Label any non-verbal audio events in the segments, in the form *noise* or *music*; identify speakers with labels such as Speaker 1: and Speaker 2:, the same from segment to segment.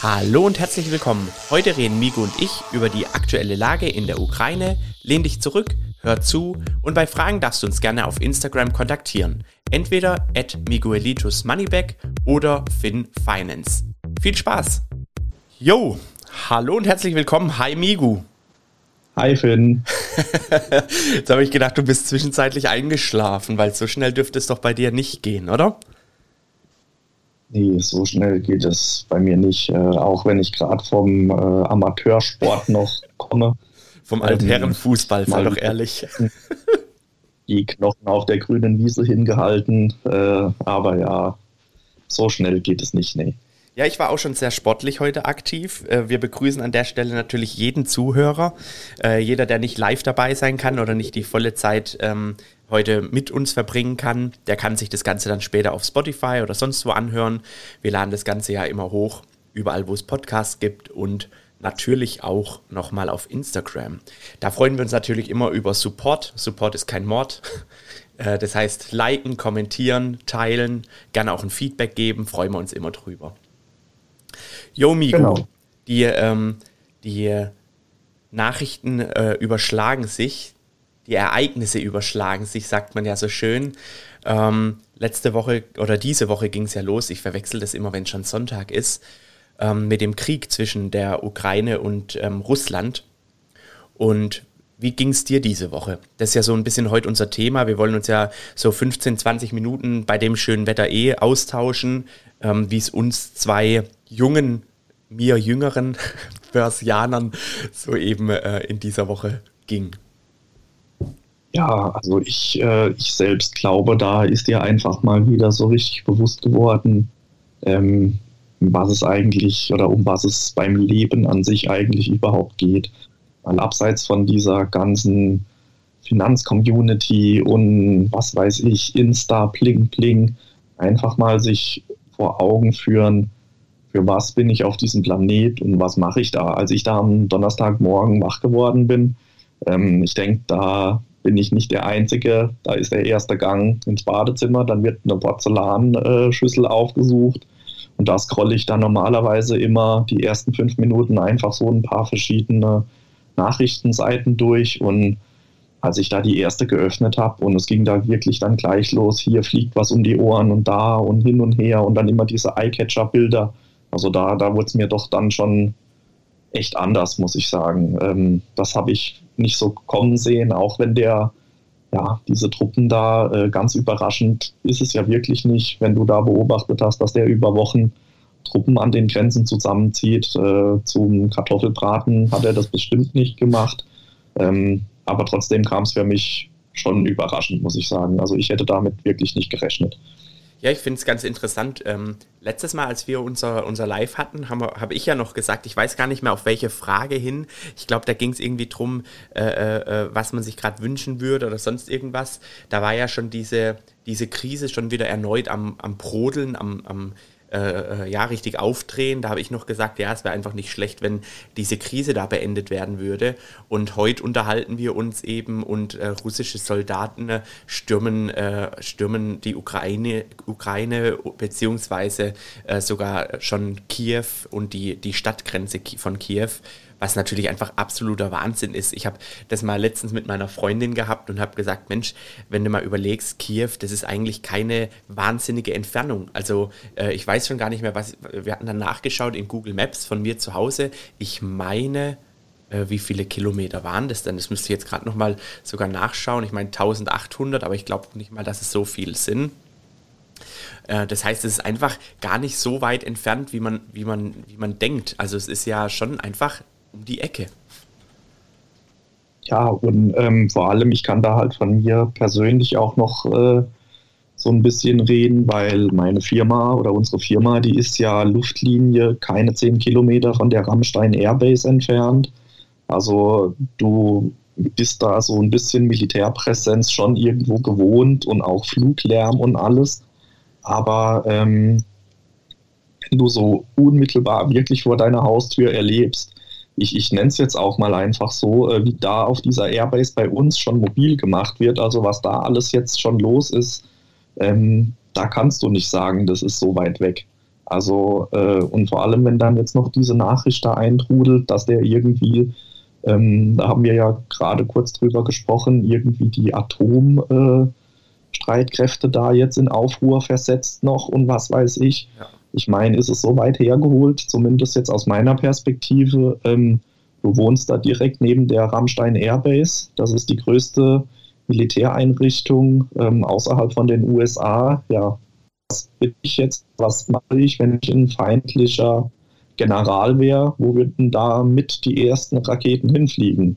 Speaker 1: Hallo und herzlich willkommen. Heute reden Migo und ich über die aktuelle Lage in der Ukraine. Lehn dich zurück, hör zu und bei Fragen darfst du uns gerne auf Instagram kontaktieren. Entweder at Miguelitus Moneyback oder FinFinance. Viel Spaß! Yo, hallo und herzlich willkommen. Hi Migu.
Speaker 2: Hi Finn. *laughs*
Speaker 1: Jetzt habe ich gedacht, du bist zwischenzeitlich eingeschlafen, weil so schnell dürfte es doch bei dir nicht gehen, oder?
Speaker 2: Nee, so schnell geht es bei mir nicht, äh, auch wenn ich gerade vom äh, Amateursport noch komme.
Speaker 1: Vom Altherrenfußball, sei doch ehrlich. *laughs*
Speaker 2: Die Knochen auf der grünen Wiese hingehalten, äh, aber ja, so schnell geht es nicht, nee.
Speaker 1: Ja, ich war auch schon sehr sportlich heute aktiv. Äh, wir begrüßen an der Stelle natürlich jeden Zuhörer, äh, jeder, der nicht live dabei sein kann oder nicht die volle Zeit ähm, heute mit uns verbringen kann, der kann sich das Ganze dann später auf Spotify oder sonst wo anhören. Wir laden das Ganze ja immer hoch, überall wo es Podcasts gibt und natürlich auch nochmal auf Instagram. Da freuen wir uns natürlich immer über Support. Support ist kein Mord. *laughs* Äh, das heißt, liken, kommentieren, teilen, gerne auch ein Feedback geben, freuen wir uns immer drüber. Yo, Migo, genau. die, ähm, die Nachrichten äh, überschlagen sich die Ereignisse überschlagen sich, sagt man ja so schön. Ähm, letzte Woche oder diese Woche ging es ja los, ich verwechsel das immer, wenn schon Sonntag ist, ähm, mit dem Krieg zwischen der Ukraine und ähm, Russland. Und wie ging es dir diese Woche? Das ist ja so ein bisschen heute unser Thema. Wir wollen uns ja so 15, 20 Minuten bei dem schönen Wetter eh austauschen, ähm, wie es uns zwei jungen, mir jüngeren *laughs* Börsianern so eben äh, in dieser Woche ging.
Speaker 2: Ja, also ich, äh, ich selbst glaube, da ist dir einfach mal wieder so richtig bewusst geworden, ähm, was es eigentlich oder um was es beim Leben an sich eigentlich überhaupt geht. Weil abseits von dieser ganzen Finanzcommunity und was weiß ich, Insta, Pling, Pling, einfach mal sich vor Augen führen, für was bin ich auf diesem Planet und was mache ich da. Als ich da am Donnerstagmorgen wach geworden bin, ähm, ich denke, da bin ich nicht der Einzige. Da ist der erste Gang ins Badezimmer, dann wird eine Porzellanschüssel aufgesucht und da scrolle ich dann normalerweise immer die ersten fünf Minuten einfach so ein paar verschiedene Nachrichtenseiten durch und als ich da die erste geöffnet habe und es ging da wirklich dann gleich los, hier fliegt was um die Ohren und da und hin und her und dann immer diese Eyecatcher-Bilder. Also da, da wurde es mir doch dann schon echt anders, muss ich sagen. Ähm, das habe ich nicht so kommen sehen, auch wenn der, ja, diese Truppen da äh, ganz überraschend ist es ja wirklich nicht, wenn du da beobachtet hast, dass der über Wochen Truppen an den Grenzen zusammenzieht. Äh, zum Kartoffelbraten hat er das bestimmt nicht gemacht. Ähm, aber trotzdem kam es für mich schon überraschend, muss ich sagen. Also ich hätte damit wirklich nicht gerechnet.
Speaker 1: Ja, ich finde es ganz interessant. Ähm, letztes Mal, als wir unser, unser Live hatten, habe hab ich ja noch gesagt, ich weiß gar nicht mehr auf welche Frage hin. Ich glaube, da ging es irgendwie drum, äh, äh, äh, was man sich gerade wünschen würde oder sonst irgendwas. Da war ja schon diese, diese Krise schon wieder erneut am, am Brodeln, am, am äh, äh, ja, richtig aufdrehen. Da habe ich noch gesagt, ja, es wäre einfach nicht schlecht, wenn diese Krise da beendet werden würde. Und heute unterhalten wir uns eben und äh, russische Soldaten äh, stürmen, äh, stürmen die Ukraine, Ukraine beziehungsweise äh, sogar schon Kiew und die, die Stadtgrenze von Kiew was natürlich einfach absoluter Wahnsinn ist. Ich habe das mal letztens mit meiner Freundin gehabt und habe gesagt, Mensch, wenn du mal überlegst, Kiew, das ist eigentlich keine wahnsinnige Entfernung. Also äh, ich weiß schon gar nicht mehr, was, wir hatten dann nachgeschaut in Google Maps von mir zu Hause. Ich meine, äh, wie viele Kilometer waren das denn? Das müsste ich jetzt gerade nochmal sogar nachschauen. Ich meine 1800, aber ich glaube nicht mal, dass es so viel sind. Äh, das heißt, es ist einfach gar nicht so weit entfernt, wie man, wie man, wie man denkt. Also es ist ja schon einfach um die Ecke.
Speaker 2: Ja, und ähm, vor allem, ich kann da halt von mir persönlich auch noch äh, so ein bisschen reden, weil meine Firma oder unsere Firma, die ist ja Luftlinie keine zehn Kilometer von der Rammstein Airbase entfernt. Also du bist da so ein bisschen Militärpräsenz schon irgendwo gewohnt und auch Fluglärm und alles. Aber ähm, wenn du so unmittelbar wirklich vor deiner Haustür erlebst, ich, ich nenne es jetzt auch mal einfach so, äh, wie da auf dieser Airbase bei uns schon mobil gemacht wird, also was da alles jetzt schon los ist, ähm, da kannst du nicht sagen, das ist so weit weg. Also, äh, und vor allem, wenn dann jetzt noch diese Nachricht da eintrudelt, dass der irgendwie, ähm, da haben wir ja gerade kurz drüber gesprochen, irgendwie die Atomstreitkräfte äh, da jetzt in Aufruhr versetzt noch und was weiß ich. Ja. Ich meine, ist es so weit hergeholt, zumindest jetzt aus meiner Perspektive. Ähm, du wohnst da direkt neben der Rammstein Airbase. Das ist die größte Militäreinrichtung ähm, außerhalb von den USA. Ja, was bin ich jetzt, was mache ich, wenn ich ein feindlicher General wäre, wo würden da mit die ersten Raketen hinfliegen?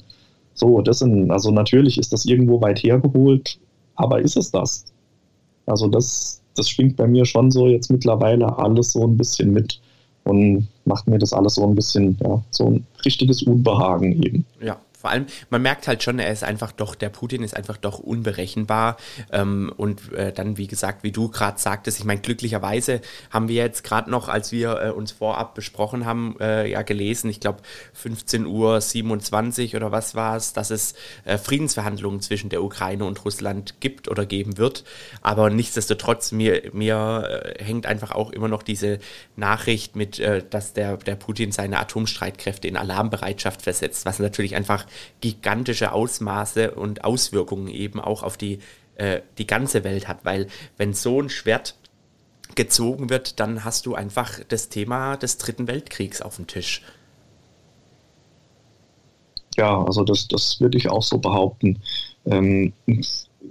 Speaker 2: So, das sind, also natürlich ist das irgendwo weit hergeholt, aber ist es das? Also das, das schwingt bei mir schon so jetzt mittlerweile alles so ein bisschen mit und macht mir das alles so ein bisschen, ja, so ein richtiges Unbehagen eben.
Speaker 1: Ja, vor allem, man merkt halt schon, er ist einfach doch, der Putin ist einfach doch unberechenbar. Ähm, und äh, dann, wie gesagt, wie du gerade sagtest, ich meine, glücklicherweise haben wir jetzt gerade noch, als wir äh, uns vorab besprochen haben, äh, ja gelesen, ich glaube 15 Uhr 27 oder was war es, dass es äh, Friedensverhandlungen zwischen der Ukraine und Russland gibt oder geben wird. Aber nichtsdestotrotz, mir, mir äh, hängt einfach auch immer noch diese Nachricht mit, äh, dass der, der Putin seine Atomstreitkräfte in Alarmbereitschaft versetzt, was natürlich einfach gigantische Ausmaße und Auswirkungen eben auch auf die, äh, die ganze Welt hat. Weil wenn so ein Schwert gezogen wird, dann hast du einfach das Thema des Dritten Weltkriegs auf dem Tisch.
Speaker 2: Ja, also das, das würde ich auch so behaupten. Ähm,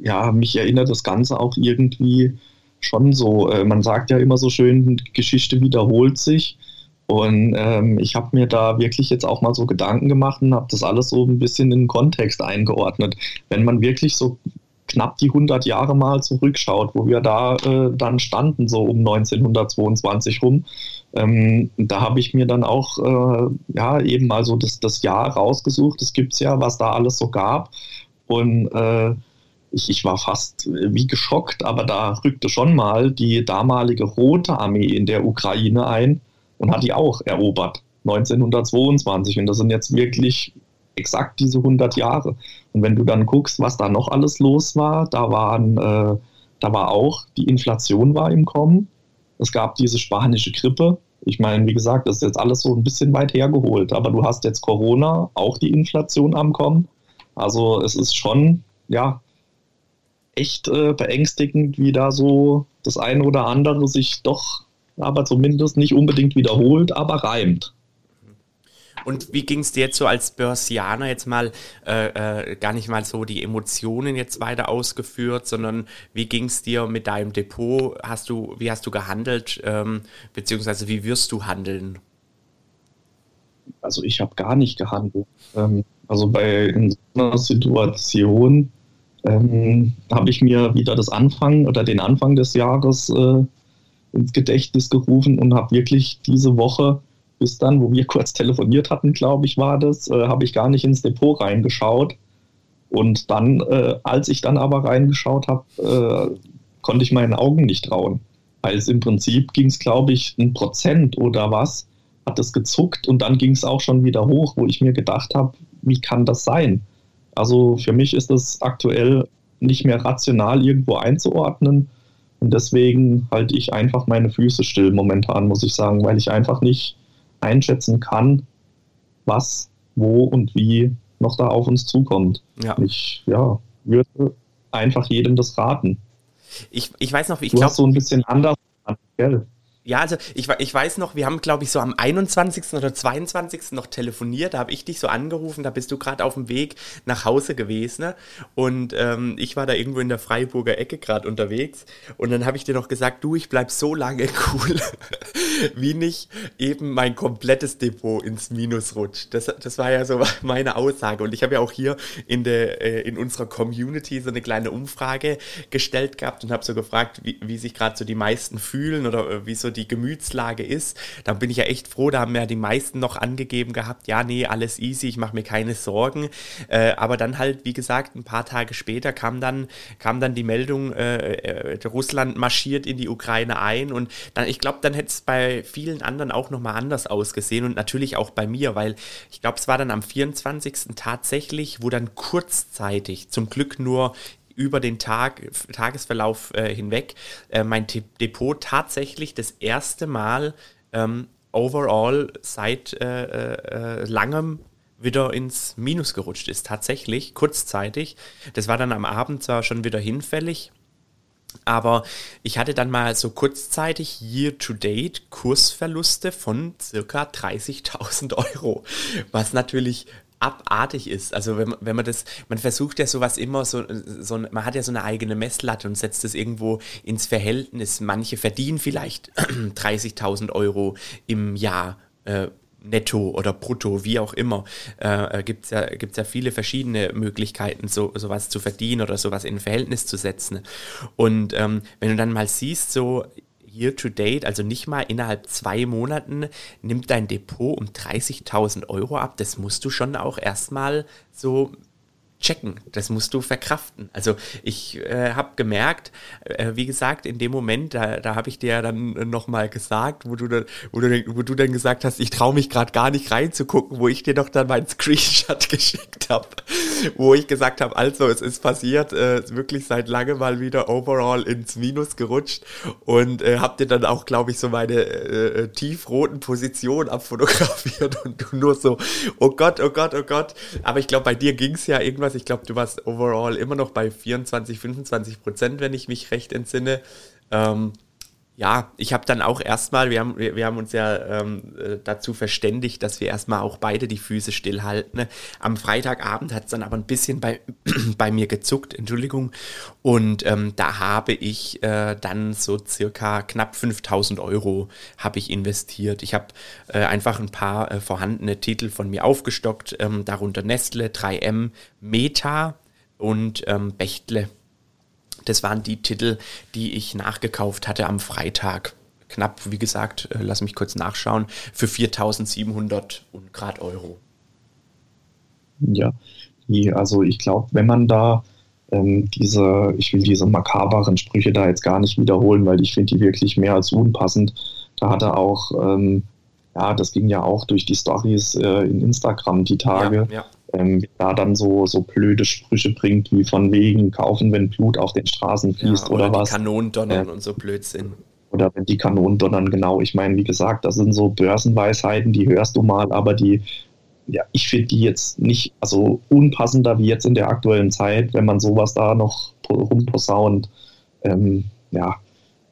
Speaker 2: ja, mich erinnert das Ganze auch irgendwie schon so. Äh, man sagt ja immer so schön, Geschichte wiederholt sich. Und ähm, ich habe mir da wirklich jetzt auch mal so Gedanken gemacht und habe das alles so ein bisschen in den Kontext eingeordnet. Wenn man wirklich so knapp die 100 Jahre mal zurückschaut, wo wir da äh, dann standen, so um 1922 rum, ähm, da habe ich mir dann auch äh, ja eben mal so das, das Jahr rausgesucht. Es gibt ja, was da alles so gab. Und äh, ich, ich war fast wie geschockt, aber da rückte schon mal die damalige Rote Armee in der Ukraine ein und hat die auch erobert. 1922. Und das sind jetzt wirklich exakt diese 100 Jahre. Und wenn du dann guckst, was da noch alles los war, da waren, äh, da war auch, die Inflation war im Kommen. Es gab diese spanische Grippe. Ich meine, wie gesagt, das ist jetzt alles so ein bisschen weit hergeholt. Aber du hast jetzt Corona, auch die Inflation am Kommen. Also es ist schon, ja, echt äh, beängstigend, wie da so das eine oder andere sich doch aber zumindest nicht unbedingt wiederholt, aber reimt.
Speaker 1: Und wie ging es dir jetzt so als Börsianer jetzt mal äh, äh, gar nicht mal so die Emotionen jetzt weiter ausgeführt, sondern wie ging es dir mit deinem Depot? Hast du, wie hast du gehandelt, ähm, beziehungsweise wie wirst du handeln?
Speaker 2: Also ich habe gar nicht gehandelt. Ähm, also bei in so einer Situation ähm, habe ich mir wieder das Anfang oder den Anfang des Jahres äh, ins Gedächtnis gerufen und habe wirklich diese Woche bis dann, wo wir *laughs* kurz telefoniert hatten, glaube ich, war das, äh, habe ich gar nicht ins Depot reingeschaut. Und dann, äh, als ich dann aber reingeschaut habe, äh, konnte ich meinen Augen nicht trauen. Weil es im Prinzip ging es, glaube ich, ein Prozent oder was, hat es gezuckt und dann ging es auch schon wieder hoch, wo ich mir gedacht habe, wie kann das sein? Also für mich ist es aktuell nicht mehr rational irgendwo einzuordnen und deswegen halte ich einfach meine Füße still momentan, muss ich sagen, weil ich einfach nicht einschätzen kann, was, wo und wie noch da auf uns zukommt. Ja. Ich ja, würde einfach jedem das raten.
Speaker 1: Ich, ich weiß noch, ich
Speaker 2: glaube. so ein bisschen anders,
Speaker 1: gell? Ja, also ich, ich weiß noch, wir haben, glaube ich, so am 21. oder 22. noch telefoniert. Da habe ich dich so angerufen, da bist du gerade auf dem Weg nach Hause gewesen. Ne? Und ähm, ich war da irgendwo in der Freiburger Ecke gerade unterwegs. Und dann habe ich dir noch gesagt, du, ich bleib so lange *laughs* cool, wie nicht eben mein komplettes Depot ins Minus rutscht. Das, das war ja so *laughs* meine Aussage. Und ich habe ja auch hier in, der, äh, in unserer Community so eine kleine Umfrage gestellt gehabt und habe so gefragt, wie, wie sich gerade so die meisten fühlen oder äh, wie so die Gemütslage ist. Da bin ich ja echt froh, da haben ja die meisten noch angegeben gehabt, ja, nee, alles easy, ich mache mir keine Sorgen. Äh, aber dann halt, wie gesagt, ein paar Tage später kam dann, kam dann die Meldung, äh, äh, Russland marschiert in die Ukraine ein und dann, ich glaube, dann hätte es bei vielen anderen auch nochmal anders ausgesehen und natürlich auch bei mir, weil ich glaube, es war dann am 24. tatsächlich, wo dann kurzzeitig, zum Glück nur über den Tag, Tagesverlauf äh, hinweg äh, mein T Depot tatsächlich das erste Mal ähm, overall seit äh, äh, langem wieder ins Minus gerutscht ist. Tatsächlich, kurzzeitig. Das war dann am Abend zwar schon wieder hinfällig, aber ich hatte dann mal so kurzzeitig year-to-date Kursverluste von circa 30.000 Euro, was natürlich abartig ist. Also wenn, wenn man das, man versucht ja sowas immer so, so, man hat ja so eine eigene Messlatte und setzt es irgendwo ins Verhältnis. Manche verdienen vielleicht *clears throat* 30.000 Euro im Jahr. Äh, netto oder brutto, wie auch immer, äh, äh gibt es ja, gibt's ja viele verschiedene Möglichkeiten, so, sowas zu verdienen oder sowas in Verhältnis zu setzen. Und ähm, wenn du dann mal siehst, so year to date, also nicht mal innerhalb zwei Monaten, nimmt dein Depot um 30.000 Euro ab. Das musst du schon auch erstmal so checken. Das musst du verkraften. Also ich äh, habe gemerkt, äh, wie gesagt, in dem Moment, da, da habe ich dir ja dann nochmal gesagt, wo du, dann, wo, du, wo du dann gesagt hast, ich traue mich gerade gar nicht reinzugucken, wo ich dir doch dann meinen *laughs* Screenshot geschickt habe, wo ich gesagt habe, also es ist passiert, äh, wirklich seit langem mal wieder overall ins Minus gerutscht und äh, habe dir dann auch, glaube ich, so meine äh, äh, tiefroten Positionen abfotografiert *laughs* und du nur so, oh Gott, oh Gott, oh Gott. Aber ich glaube, bei dir ging es ja irgendwas, ich glaube, du warst overall immer noch bei 24, 25 Prozent, wenn ich mich recht entsinne. Ähm, ja, ich habe dann auch erstmal, wir haben, wir, wir haben uns ja ähm, äh, dazu verständigt, dass wir erstmal auch beide die Füße stillhalten. Am Freitagabend hat es dann aber ein bisschen bei, *clears throat* bei mir gezuckt, Entschuldigung. Und ähm, da habe ich äh, dann so circa knapp 5000 Euro habe ich investiert. Ich habe äh, einfach ein paar äh, vorhandene Titel von mir aufgestockt, ähm, darunter Nestle, 3M, Meta und ähm, Bechtle. Das waren die Titel, die ich nachgekauft hatte am Freitag. Knapp, wie gesagt, äh, lass mich kurz nachschauen, für 4.700 und Grad Euro.
Speaker 2: Ja, also ich glaube, wenn man da ähm, diese, ich will diese makaberen Sprüche da jetzt gar nicht wiederholen, weil ich finde die wirklich mehr als unpassend. Da hat er auch, ähm, ja, das ging ja auch durch die Stories äh, in Instagram die Tage. Ja, ja ähm, da dann so, so blöde Sprüche bringt, wie von wegen kaufen, wenn Blut auf den Straßen fließt ja, oder, oder was.
Speaker 1: Kanonen donnern äh, und so Blödsinn.
Speaker 2: Oder wenn die Kanonen donnern, genau. Ich meine, wie gesagt, das sind so Börsenweisheiten, die hörst du mal, aber die, ja, ich finde die jetzt nicht, also unpassender wie jetzt in der aktuellen Zeit, wenn man sowas da noch rumposaunt. Ähm, ja,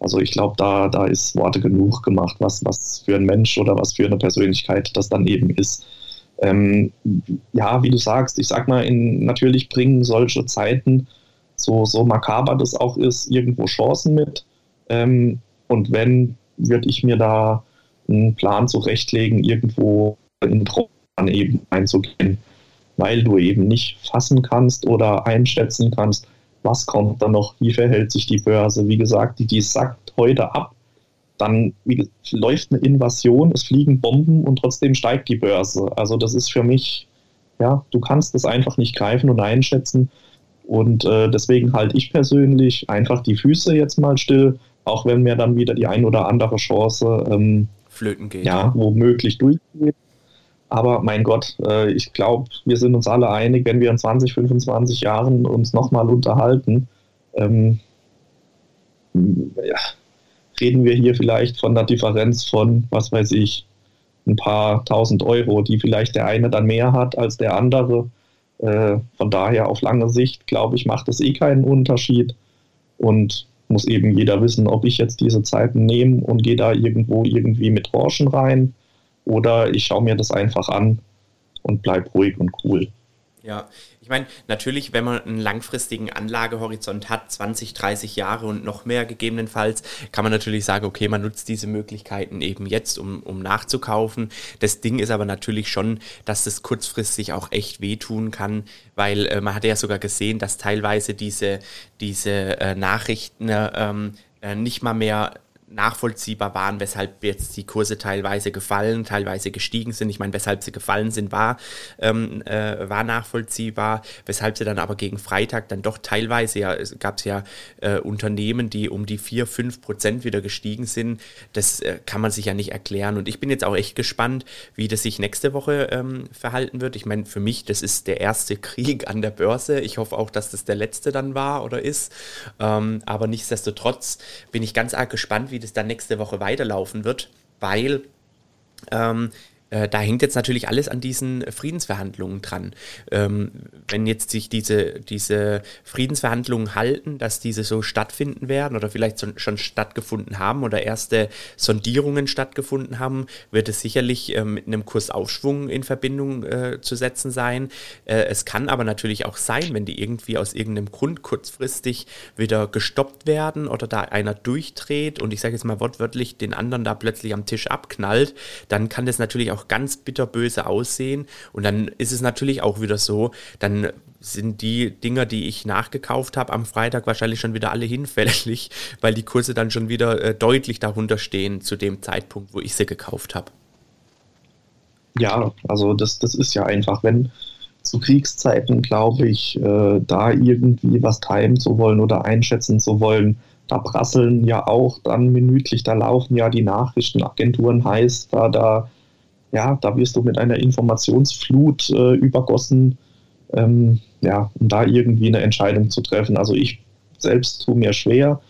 Speaker 2: also ich glaube, da, da ist Worte genug gemacht, was, was für ein Mensch oder was für eine Persönlichkeit das dann eben ist. Ähm, ja, wie du sagst, ich sag mal, in, natürlich bringen solche Zeiten, so, so makaber das auch ist, irgendwo Chancen mit. Ähm, und wenn, würde ich mir da einen Plan zurechtlegen, irgendwo in Traum eben einzugehen, weil du eben nicht fassen kannst oder einschätzen kannst, was kommt da noch, wie verhält sich die Börse. Wie gesagt, die, die sackt heute ab dann läuft eine Invasion, es fliegen Bomben und trotzdem steigt die Börse. Also das ist für mich, ja, du kannst das einfach nicht greifen und einschätzen. Und äh, deswegen halte ich persönlich einfach die Füße jetzt mal still, auch wenn mir dann wieder die ein oder andere Chance ähm,
Speaker 1: flöten geht.
Speaker 2: Ja, womöglich durchgeht. Aber mein Gott, äh, ich glaube, wir sind uns alle einig, wenn wir in 20, 25 Jahren uns nochmal unterhalten, ähm, ja, reden wir hier vielleicht von einer Differenz von, was weiß ich, ein paar tausend Euro, die vielleicht der eine dann mehr hat als der andere. Äh, von daher auf lange Sicht, glaube ich, macht es eh keinen Unterschied und muss eben jeder wissen, ob ich jetzt diese Zeiten nehme und gehe da irgendwo irgendwie mit Tranchen rein oder ich schaue mir das einfach an und bleib ruhig und cool.
Speaker 1: Ja, ich meine, natürlich, wenn man einen langfristigen Anlagehorizont hat, 20, 30 Jahre und noch mehr gegebenenfalls, kann man natürlich sagen, okay, man nutzt diese Möglichkeiten eben jetzt, um, um nachzukaufen. Das Ding ist aber natürlich schon, dass das kurzfristig auch echt wehtun kann, weil äh, man hatte ja sogar gesehen, dass teilweise diese, diese äh, Nachrichten ähm, äh, nicht mal mehr nachvollziehbar waren, weshalb jetzt die Kurse teilweise gefallen, teilweise gestiegen sind. Ich meine, weshalb sie gefallen sind, war, ähm, äh, war nachvollziehbar, weshalb sie dann aber gegen Freitag dann doch teilweise, ja, gab es ja äh, Unternehmen, die um die 4, 5 Prozent wieder gestiegen sind. Das äh, kann man sich ja nicht erklären. Und ich bin jetzt auch echt gespannt, wie das sich nächste Woche ähm, verhalten wird. Ich meine, für mich, das ist der erste *laughs* Krieg an der Börse. Ich hoffe auch, dass das der letzte dann war oder ist. Ähm, aber nichtsdestotrotz bin ich ganz arg gespannt, wie das dann nächste Woche weiterlaufen wird, weil ähm, äh, da hängt jetzt natürlich alles an diesen Friedensverhandlungen dran. Ähm, wenn jetzt sich diese, diese Friedensverhandlungen halten, dass diese so stattfinden werden oder vielleicht schon stattgefunden haben oder erste Sondierungen stattgefunden haben, wird es sicherlich äh, mit einem Kursaufschwung in Verbindung äh, zu setzen sein. Äh, es kann aber natürlich auch sein, wenn die irgendwie aus irgendeinem Grund kurzfristig wieder gestoppt werden oder da einer durchdreht und ich sage jetzt mal wortwörtlich den anderen da plötzlich am Tisch abknallt, dann kann das natürlich auch auch ganz bitterböse aussehen. Und dann ist es natürlich auch wieder so, dann sind die Dinger, die ich nachgekauft habe, am Freitag wahrscheinlich schon wieder alle hinfällig, *laughs* weil die Kurse dann schon wieder äh, deutlich darunter stehen zu dem Zeitpunkt, wo ich sie gekauft habe.
Speaker 2: Ja, also das, das ist ja einfach, wenn zu Kriegszeiten, glaube ich, äh, da irgendwie was timen zu wollen oder einschätzen zu wollen, da prasseln ja auch dann minütlich, da laufen ja die Nachrichtenagenturen heiß, da, da ja, da wirst du mit einer Informationsflut äh, übergossen, ähm, ja, um da irgendwie eine Entscheidung zu treffen. Also ich selbst tue mir schwer.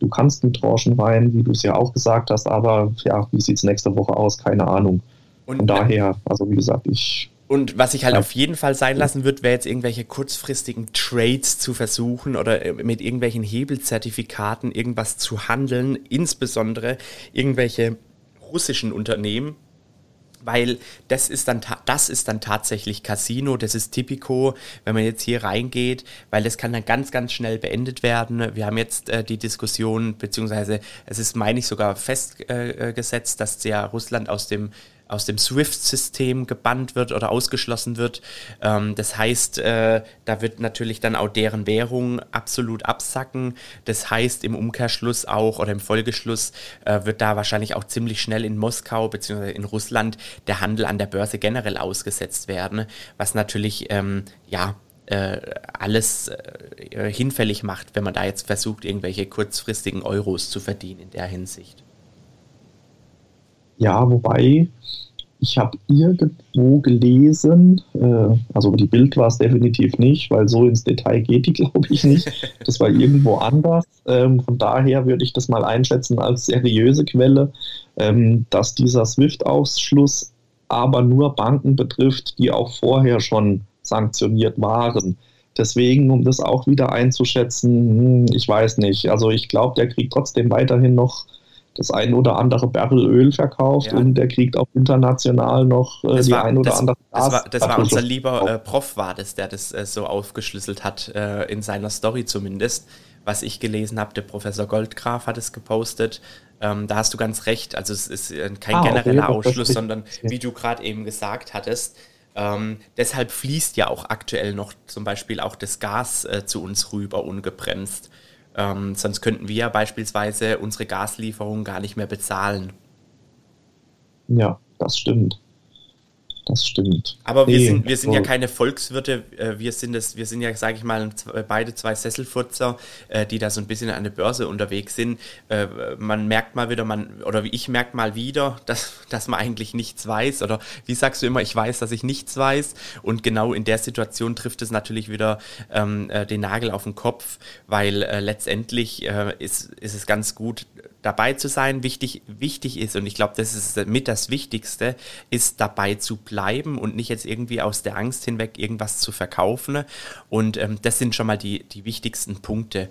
Speaker 2: Du kannst mit Tranchen rein, wie du es ja auch gesagt hast, aber ja, wie sieht es nächste Woche aus? Keine Ahnung. Und Von daher, also wie gesagt, ich
Speaker 1: und was ich halt ja. auf jeden Fall sein lassen würde, wäre jetzt irgendwelche kurzfristigen Trades zu versuchen oder äh, mit irgendwelchen Hebelzertifikaten irgendwas zu handeln, insbesondere irgendwelche russischen Unternehmen, weil das ist dann das ist dann tatsächlich Casino, das ist Tipico, wenn man jetzt hier reingeht, weil das kann dann ganz ganz schnell beendet werden. Wir haben jetzt äh, die Diskussion beziehungsweise es ist meine ich sogar festgesetzt, äh, dass ja Russland aus dem aus dem SWIFT-System gebannt wird oder ausgeschlossen wird. Ähm, das heißt, äh, da wird natürlich dann auch deren Währung absolut absacken. Das heißt, im Umkehrschluss auch oder im Folgeschluss äh, wird da wahrscheinlich auch ziemlich schnell in Moskau bzw. in Russland der Handel an der Börse generell ausgesetzt werden, was natürlich ähm, ja äh, alles äh, hinfällig macht, wenn man da jetzt versucht, irgendwelche kurzfristigen Euros zu verdienen in der Hinsicht.
Speaker 2: Ja, wobei ich habe irgendwo gelesen, äh, also die Bild war es definitiv nicht, weil so ins Detail geht die, *laughs* glaube ich, nicht. Das war irgendwo anders. Ähm, von daher würde ich das mal einschätzen als seriöse Quelle, ähm, dass dieser SWIFT-Ausschluss aber nur Banken betrifft, die auch vorher schon sanktioniert waren. Deswegen, um das auch wieder einzuschätzen, hm, ich weiß nicht. Also ich glaube, der kriegt trotzdem weiterhin noch das ein oder andere Barrel Öl verkauft ja. und der kriegt auch international noch
Speaker 1: äh, die war, ein oder das, andere Gas. Das war, das war unser lieber äh, Prof war das, der das äh, so aufgeschlüsselt hat, äh, in seiner Story zumindest. Was ich gelesen habe, der Professor Goldgraf hat es gepostet. Ähm, da hast du ganz recht. Also es ist äh, kein ah, genereller okay, Ausschluss, sondern wie du gerade eben gesagt hattest, ähm, deshalb fließt ja auch aktuell noch zum Beispiel auch das Gas äh, zu uns rüber ungebremst. Ähm, sonst könnten wir beispielsweise unsere Gaslieferung gar nicht mehr bezahlen.
Speaker 2: Ja, das stimmt. Das stimmt.
Speaker 1: Aber wir nee, sind, wir sind ja keine Volkswirte, äh, wir sind es, wir sind ja, sage ich mal, beide zwei Sesselfurzer, äh, die da so ein bisschen an der Börse unterwegs sind. Äh, man merkt mal wieder, man, oder wie ich merke mal wieder, *laughs* dass, dass man eigentlich nichts weiß. Oder wie sagst du immer, ich weiß, dass ich nichts weiß. Und genau in der Situation trifft es natürlich wieder ähm, den Nagel auf den Kopf, weil äh, letztendlich äh, ist, ist es ganz gut, dabei zu sein. Wichtig, wichtig ist, und ich glaube, das ist mit das Wichtigste, ist dabei zu bleiben und nicht jetzt irgendwie aus der Angst hinweg irgendwas zu verkaufen. Und ähm, das sind schon mal die, die wichtigsten Punkte.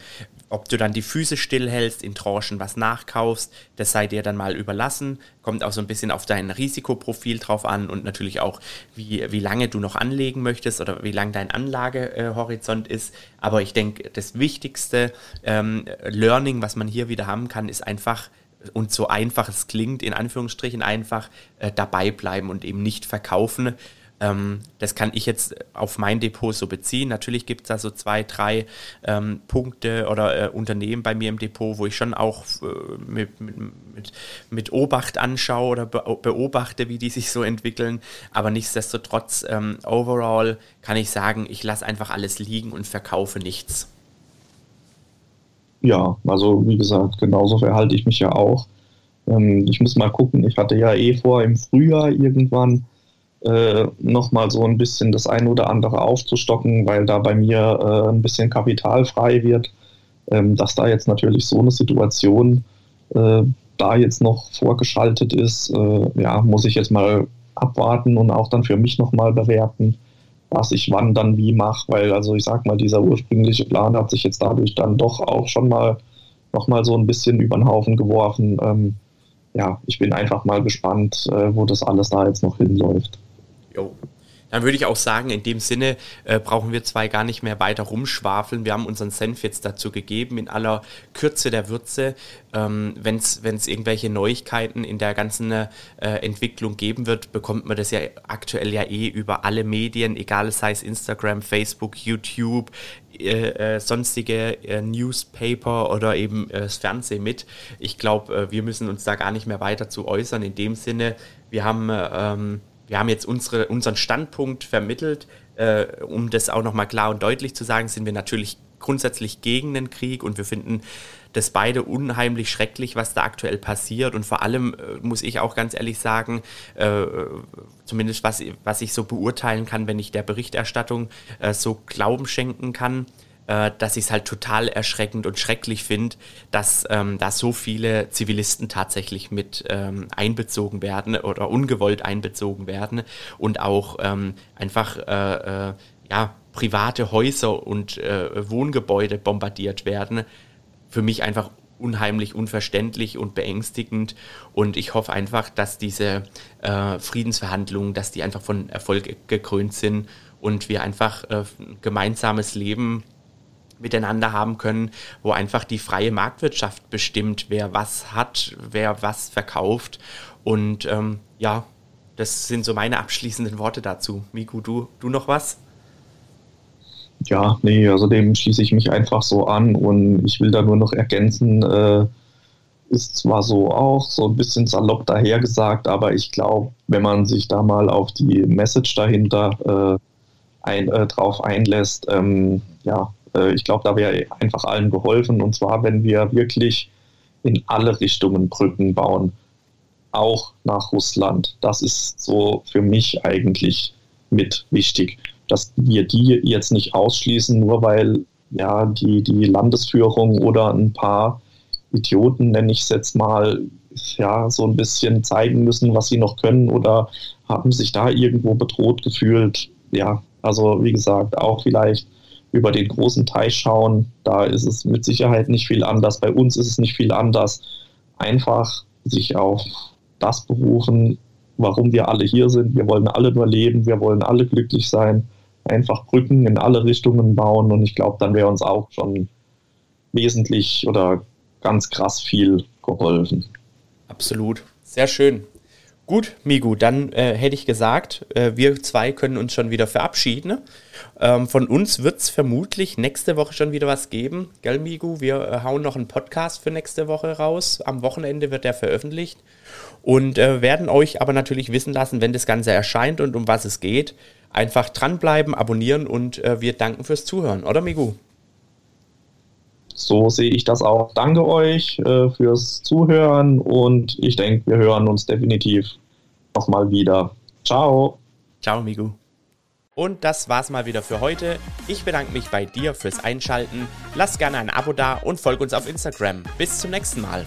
Speaker 1: Ob du dann die Füße stillhältst, in Tranchen was nachkaufst, das sei dir dann mal überlassen. Kommt auch so ein bisschen auf dein Risikoprofil drauf an und natürlich auch, wie, wie lange du noch anlegen möchtest oder wie lang dein Anlagehorizont ist. Aber ich denke, das wichtigste ähm, Learning, was man hier wieder haben kann, ist einfach, und so einfach es klingt, in Anführungsstrichen einfach äh, dabei bleiben und eben nicht verkaufen Ähm, das kann ich jetzt auf mein Depot so beziehen. Natürlich gibt es da so zwei, drei ähm, Punkte oder äh, Unternehmen bei mir im Depot, wo ich schon auch äh, mit, mit, mit, Obacht anschaue oder be beobachte, wie die sich so entwickeln. Aber nichtsdestotrotz, ähm, overall kann ich sagen, ich lasse einfach alles liegen und verkaufe nichts.
Speaker 2: Ja, also wie gesagt, genauso verhalte ich mich ja auch. Ähm, ich muss mal gucken, ich hatte ja eh vor, im Frühjahr irgendwann äh, nochmal so ein bisschen das ein oder andere aufzustocken, weil da bei mir äh, ein bisschen Kapital frei wird. Ähm, dass da jetzt natürlich so eine Situation äh, da jetzt noch vorgeschaltet ist, äh, ja, muss ich jetzt mal abwarten und auch dann für mich nochmal bewerten, was ich wann dann wie mache, weil also ich sag mal, dieser ursprüngliche Plan hat sich jetzt dadurch dann doch auch schon mal nochmal so ein bisschen über den Haufen geworfen. Ähm, ja, ich bin einfach mal gespannt, äh, wo das alles da jetzt noch hinläuft.
Speaker 1: Jo. Dann würde ich auch sagen, in dem Sinne äh, brauchen wir zwei gar nicht mehr weiter rumschwafeln. Wir haben unseren Senf jetzt dazu gegeben, in aller Kürze der Würze. Ähm, Wenn es irgendwelche Neuigkeiten in der ganzen äh, Entwicklung geben wird, bekommt man das ja aktuell ja eh über alle Medien, egal sei es Instagram, Facebook, YouTube, äh, äh, sonstige äh, Newspaper oder eben äh, das Fernsehen mit. Ich glaube, äh, wir müssen uns da gar nicht mehr weiter zu äußern. In dem Sinne, wir haben ähm, wir haben jetzt unsere, unseren Standpunkt vermittelt. Äh, um das auch nochmal klar und deutlich zu sagen, sind wir natürlich grundsätzlich gegen den Krieg und wir finden das beide unheimlich schrecklich, was da aktuell passiert. Und vor allem äh, muss ich auch ganz ehrlich sagen, äh, zumindest was, was ich so beurteilen kann, wenn ich der Berichterstattung äh, so Glauben schenken kann, äh, dass ich es halt total erschreckend und schrecklich finde, dass ähm, da so viele Zivilisten tatsächlich mit ähm, einbezogen werden oder ungewollt einbezogen werden und auch ähm, einfach äh, äh, ja, private Häuser und äh, Wohngebäude bombardiert werden. Für mich einfach unheimlich unverständlich und beängstigend. Und ich hoffe einfach, dass diese äh, Friedensverhandlungen, dass die einfach von Erfolg gekrönt sind und wir einfach äh, gemeinsames Leben miteinander haben können, wo einfach die freie Marktwirtschaft bestimmt, wer was hat, wer was verkauft. Und ähm, ja, das sind so meine abschließenden Worte dazu. Miku, du, du noch was?
Speaker 2: Ja, nee, also dem schließe ich mich einfach so an und ich will da nur noch ergänzen, äh, ist zwar so auch so ein bisschen salopp dahergesagt, aber ich glaube, wenn man sich da mal auf die Message dahinter äh, ein, äh, drauf einlässt, ähm, ja, äh, ich glaube, da wäre einfach allen geholfen. Und zwar, wenn wir wirklich in alle Richtungen Brücken bauen, auch nach Russland. Das ist so für mich eigentlich mit wichtig, dass wir die jetzt nicht ausschließen, nur weil ja die, die Landesführung oder ein paar Idioten, nenne ich es jetzt mal, ja, so ein bisschen zeigen müssen, was sie noch können oder haben sich da irgendwo bedroht gefühlt. Ja, also wie gesagt, auch vielleicht über den großen Teich schauen. Da ist es mit Sicherheit nicht viel anders. Bei uns ist es nicht viel anders. Einfach sich auf das berufen, warum wir alle hier sind. Wir wollen alle nur leben, wir wollen alle glücklich sein. Einfach Brücken in alle Richtungen bauen und ich glaube, dann wäre uns auch schon wesentlich oder ganz krass viel geholfen.
Speaker 1: Absolut. Sehr schön. Gut, Migu, dann äh, hätte ich gesagt, äh, wir zwei können uns schon wieder verabschieden. Ne? Ähm, von uns wird es vermutlich nächste Woche schon wieder was geben. Gell, Migu? Wir äh, hauen noch einen Podcast für nächste Woche raus. Am Wochenende wird der veröffentlicht. Und äh, werden euch aber natürlich wissen lassen, wenn das Ganze erscheint und um was es geht. Einfach dranbleiben, abonnieren und äh, wir danken fürs Zuhören, oder Migu?
Speaker 2: So sehe ich das auch. Danke euch äh, fürs Zuhören und ich denke, wir hören uns definitiv nochmal wieder. Ciao.
Speaker 1: Ciao, Migu. Und das war's mal wieder für heute. Ich bedanke mich bei dir fürs Einschalten. Lass gerne ein Abo da und folg uns auf Instagram. Bis zum nächsten Mal.